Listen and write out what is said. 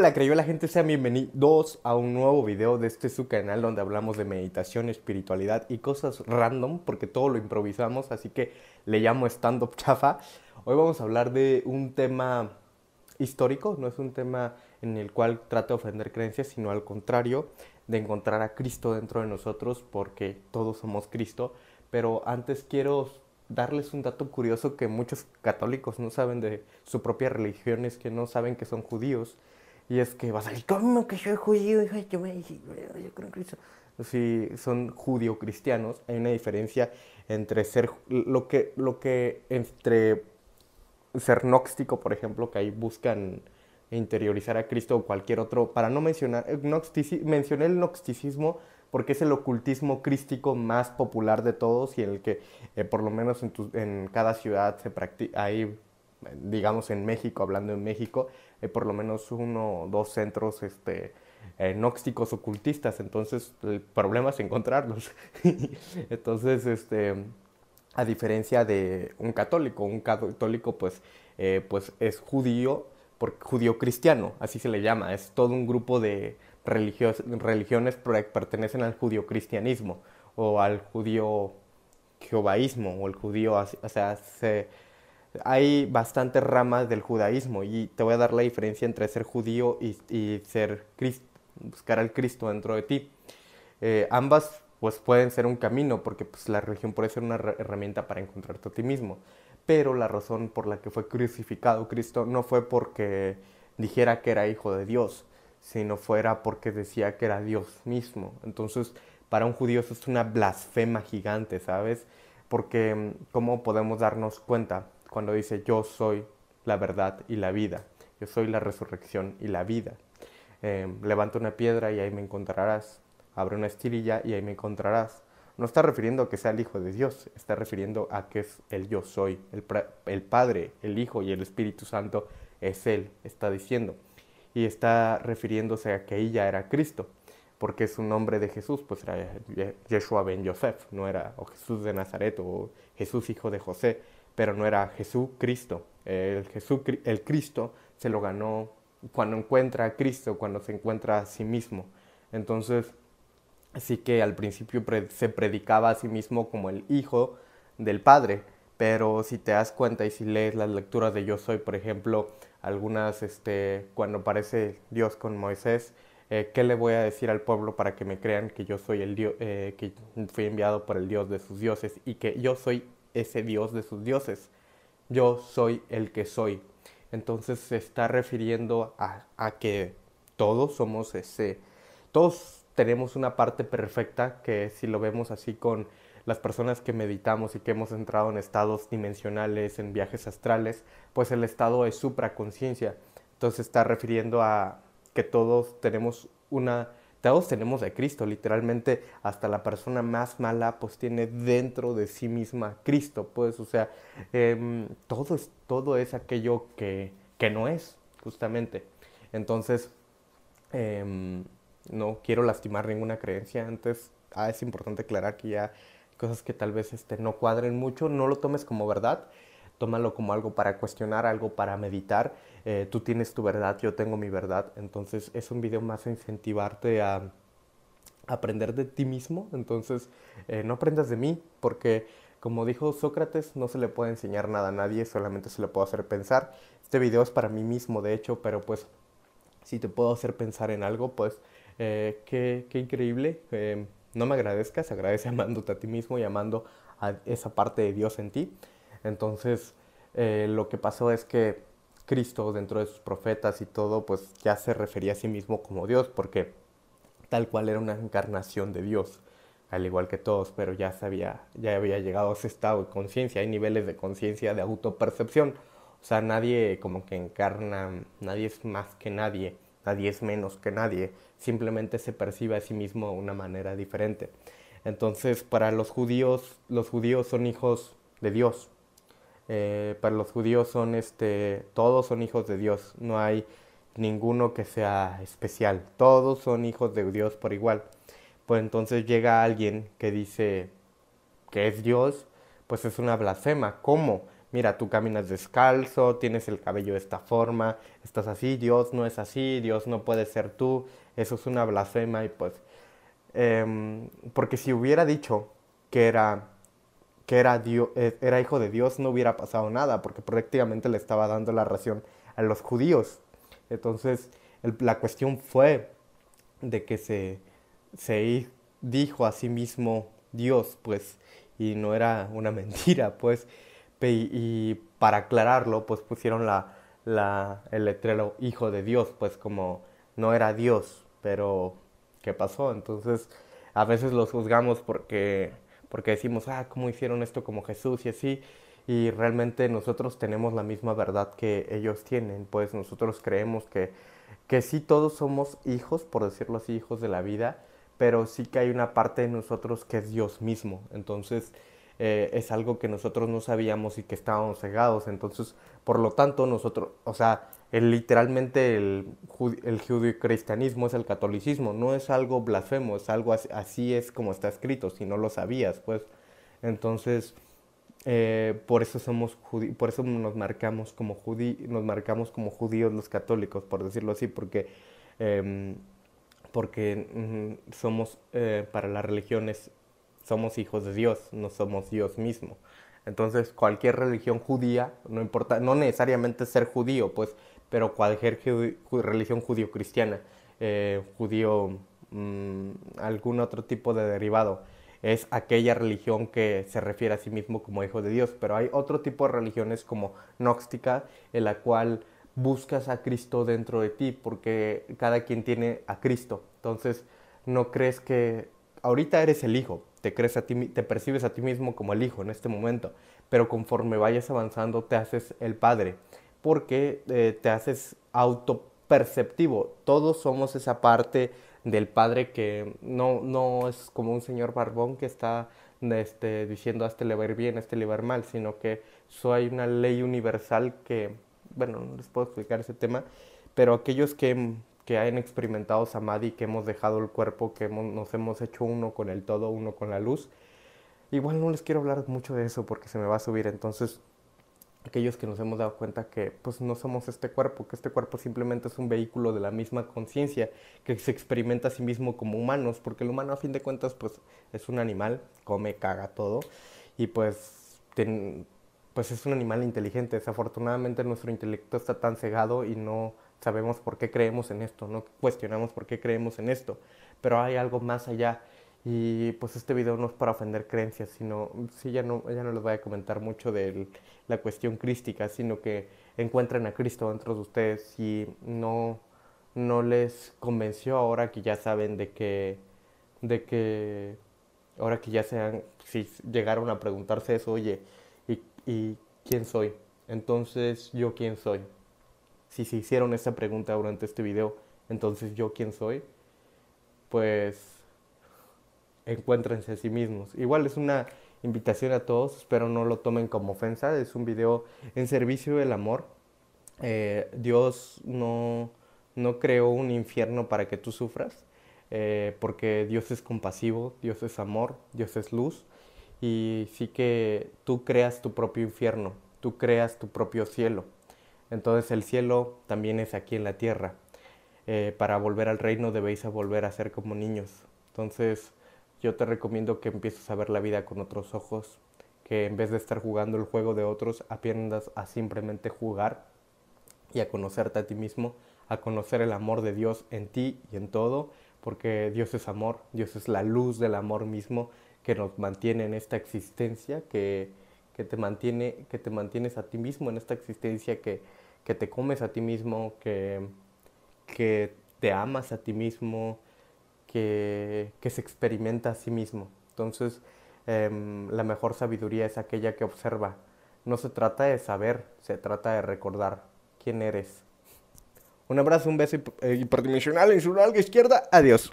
Hola creyó la gente, sean bienvenidos a un nuevo video de este su canal donde hablamos de meditación, espiritualidad y cosas random porque todo lo improvisamos, así que le llamo stand-up chafa. Hoy vamos a hablar de un tema histórico, no es un tema en el cual trate de ofender creencias, sino al contrario, de encontrar a Cristo dentro de nosotros porque todos somos Cristo. Pero antes quiero darles un dato curioso que muchos católicos no saben de su propia religión, es que no saben que son judíos y es que vas a decir, ¿cómo que soy judío? Yo, me, yo creo en Cristo. Si son judío-cristianos, hay una diferencia entre ser, lo que, lo que, entre ser gnóstico, por ejemplo, que ahí buscan interiorizar a Cristo o cualquier otro, para no mencionar, mencioné el gnosticismo porque es el ocultismo crístico más popular de todos y el que eh, por lo menos en, en, cada ciudad se practica, hay digamos en México, hablando en México, hay por lo menos uno o dos centros este, eh, gnósticos ocultistas, entonces el problema es encontrarlos. entonces, este, a diferencia de un católico, un católico pues, eh, pues es judío, judío cristiano, así se le llama, es todo un grupo de religiones que pertenecen al judío cristianismo o al judío jehovaísmo o el judío, o sea, se hay bastantes ramas del judaísmo y te voy a dar la diferencia entre ser judío y, ser Cristo, buscar al Cristo dentro de ti. Eh, ambas pues pueden ser un camino porque pues, la religión puede ser una herramienta para encontrarte a ti mismo. Pero la razón por la que fue crucificado Cristo no fue porque dijera que era hijo de Dios, sino fuera porque decía que era Dios mismo. Entonces, para un judío eso es una blasfema gigante, ¿sabes? Porque ¿cómo podemos darnos cuenta? Cuando dice yo soy la verdad y la vida, yo soy la resurrección y la vida. Eh, levanta una piedra y ahí me encontrarás, abre una estirilla y ahí me encontrarás. No está refiriendo a que sea el Hijo de Dios, está refiriendo a que es el yo soy, el, el Padre, el Hijo y el Espíritu Santo es Él, está diciendo. Y está refiriéndose a que ella era Cristo, porque es un nombre de Jesús, pues era Yeshua ben Yosef, no era o Jesús de Nazaret o Jesús hijo de José, pero no era Jesús Cristo. El, Jesús, el Cristo se lo ganó cuando encuentra a Cristo, cuando se encuentra a sí mismo. Entonces, así que al principio se predicaba a sí mismo como el Hijo del Padre, pero si te das cuenta y si lees las lecturas de Yo Soy, por ejemplo, algunas, este, cuando aparece Dios con Moisés, eh, ¿qué le voy a decir al pueblo para que me crean que yo soy el Dios, eh, que fui enviado por el Dios de sus dioses y que yo soy ese Dios de sus dioses. Yo soy el que soy. Entonces se está refiriendo a, que todos somos ese, todos tenemos una parte perfecta que si lo vemos así con las personas que meditamos y que hemos entrado en estados dimensionales, en viajes astrales, pues el estado es supraconciencia. Entonces está refiriendo a que todos tenemos una todos tenemos de Cristo, literalmente hasta la persona más mala pues tiene dentro de sí misma Cristo, pues o sea, em, todo, es, todo es aquello que, que no es, justamente. Entonces, em, no quiero lastimar ninguna creencia, antes ah, es importante aclarar que ya cosas que tal vez este, no cuadren mucho, no lo tomes como verdad, tómalo como algo para cuestionar, algo para meditar. Eh, tú tienes tu verdad, yo tengo mi verdad. Entonces es un video más a incentivarte a aprender de ti mismo. Entonces eh, no aprendas de mí porque como dijo Sócrates, no se le puede enseñar nada a nadie, solamente se le puede hacer pensar. Este video es para mí mismo, de hecho, pero pues si te puedo hacer pensar en algo, pues eh, qué, qué, increíble. no me agradezcas, agradece amándote a ti mismo y amando a esa parte de Dios en ti. Entonces, eh, lo que pasó es que Cristo, dentro de sus profetas y todo, pues ya se refería a sí mismo como Dios, porque tal cual era una encarnación de Dios, al igual que todos, pero ya, sabía, ya había llegado a ese estado de conciencia, hay niveles de conciencia, de autopercepción, o sea, nadie como que encarna, nadie es más que nadie, nadie es menos que nadie, simplemente se percibe a sí mismo de una manera diferente. Entonces, para los judíos, los judíos son hijos de Dios, eh, para los judíos son este, todos son hijos de Dios, no hay ninguno que sea especial, todos son hijos de Dios por igual. Pues entonces llega alguien que dice que es Dios, pues es una blasfema. ¿Cómo? mira, tú caminas descalzo, tienes el cabello de esta forma, estás así, Dios no es así, Dios no puede ser tú, eso es una blasfema y pues, em, porque si hubiera dicho que era que era, Dios, eh, era hijo de Dios, no hubiera pasado nada, porque prácticamente le estaba dando la ración a los judíos. Entonces, la cuestión fue de que se, se dijo a sí mismo Dios, pues, y no era una mentira, pues, y, para aclararlo, pues pusieron la, la, el letrero hijo de Dios, pues como no era Dios, pero ¿qué pasó? Entonces, a veces los juzgamos porque porque decimos, ah, ¿cómo hicieron esto como Jesús y así? Y realmente nosotros tenemos la misma verdad que ellos tienen, pues nosotros creemos que, que sí todos somos hijos, por decirlo así, hijos de la vida, pero sí que hay una parte de nosotros que es Dios mismo. Entonces, eh, es algo que nosotros no sabíamos y que estábamos cegados. Entonces, por lo tanto, nosotros, o sea, el, literalmente el, el cristianismo es el catolicismo, no es algo blasfemo, es algo así, es como está escrito, si no lo sabías, pues. Entonces, eh, por eso somos por eso nos marcamos como nos marcamos como judíos los católicos, por decirlo así, porque em, porque mm, somos eh, para las religiones somos hijos de Dios, no somos Dios mismo. Entonces, cualquier religión judía, no importa, no necesariamente ser judío, pues, pero cualquier religión judío-cristiana, eh, judío, mm, algún otro tipo de derivado, es aquella religión que se refiere a sí mismo como hijo de Dios. Pero hay otro tipo de religiones como gnóstica, en la cual buscas a Cristo dentro de ti, porque cada quien tiene a Cristo. Entonces, no crees que ahorita eres el hijo, te crees a ti, te percibes a ti mismo como el hijo en este momento, pero conforme vayas avanzando te haces el padre, porque eh, te haces autoperceptivo. Todos somos esa parte del padre que no, no es como un señor barbón que está este, diciendo a este le va a ir bien, a este le va a ir mal, sino que hay una ley universal que, bueno, no les puedo explicar ese tema, pero aquellos que que hayan experimentado Samadhi, que hemos dejado el cuerpo, que nos hemos hecho uno con el todo, uno con la luz. Igual no les quiero hablar mucho de eso porque se me va a subir. Entonces, aquellos que nos hemos dado cuenta que pues no somos este cuerpo, que este cuerpo simplemente es un vehículo de la misma conciencia, que se experimenta a sí mismo como humanos, porque el humano a fin de cuentas pues es un animal, come, caga todo, y pues, pues es un animal inteligente. Desafortunadamente nuestro intelecto está tan cegado y no sabemos por qué creemos en esto, no cuestionamos por qué creemos en esto, pero hay algo más allá. Y pues este video no es para ofender creencias, sino, sí, ya no, ya no les voy a comentar mucho de la cuestión crística, sino que encuentren a Cristo dentro de ustedes y no, no les convenció ahora que ya saben de que, de que, ahora que ya sean, si llegaron a preguntarse eso, oye, ¿y, y quién soy? Entonces, ¿yo quién soy? si se hicieron esa pregunta durante este video, entonces yo quién soy, pues encuéntrense a sí mismos. Igual es una invitación a todos, espero no lo tomen como ofensa, es un video en servicio del amor. Eh, Dios no, no creó un infierno para que tú sufras, eh, porque Dios es compasivo, Dios es amor, Dios es luz, y sí que tú creas tu propio infierno, tú creas tu propio cielo. Entonces el cielo también es aquí en la tierra. Eh, para volver al reino debéis volver a ser como niños. Entonces yo te recomiendo que empieces a ver la vida con otros ojos, que en vez de estar jugando el juego de otros, aprendas a simplemente jugar y a conocerte a ti mismo, a conocer el amor de Dios en ti y en todo, porque Dios es amor, Dios es la luz del amor mismo que nos mantiene en esta existencia, que, que te mantiene, que te mantienes a ti mismo en esta existencia que que te comes a ti mismo, que, que te amas a ti mismo, que, que se experimenta a sí mismo. Entonces, em, la mejor sabiduría es aquella que observa. No se trata de saber, se trata de recordar quién eres. Un abrazo, un beso hiperdimensional en su larga izquierda. Adiós.